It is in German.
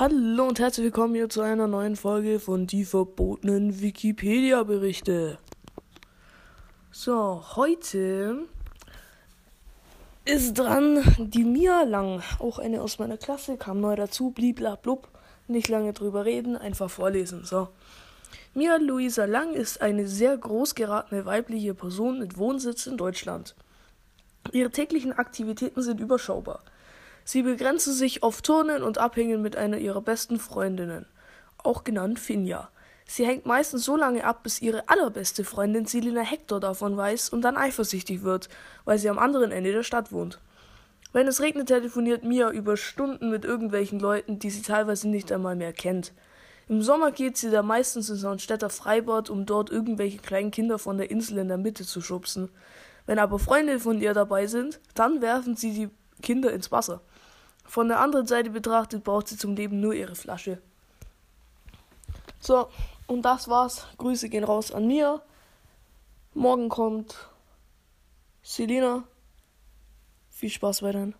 Hallo und herzlich willkommen hier zu einer neuen Folge von die verbotenen Wikipedia-Berichte. So, heute ist dran die Mia Lang, auch eine aus meiner Klasse, kam neu dazu, bliblablub, nicht lange drüber reden, einfach vorlesen. So. Mia Luisa Lang ist eine sehr groß geratene weibliche Person mit Wohnsitz in Deutschland. Ihre täglichen Aktivitäten sind überschaubar. Sie begrenzen sich auf Turnen und Abhängen mit einer ihrer besten Freundinnen, auch genannt Finja. Sie hängt meistens so lange ab, bis ihre allerbeste Freundin Selina Hector davon weiß und dann eifersüchtig wird, weil sie am anderen Ende der Stadt wohnt. Wenn es regnet, telefoniert Mia über Stunden mit irgendwelchen Leuten, die sie teilweise nicht einmal mehr kennt. Im Sommer geht sie da meistens ins Hornstädter Freibad, um dort irgendwelche kleinen Kinder von der Insel in der Mitte zu schubsen. Wenn aber Freunde von ihr dabei sind, dann werfen sie die Kinder ins Wasser. Von der anderen Seite betrachtet braucht sie zum Leben nur ihre Flasche. So, und das war's. Grüße gehen raus an mir. Morgen kommt Selina. Viel Spaß weiterhin.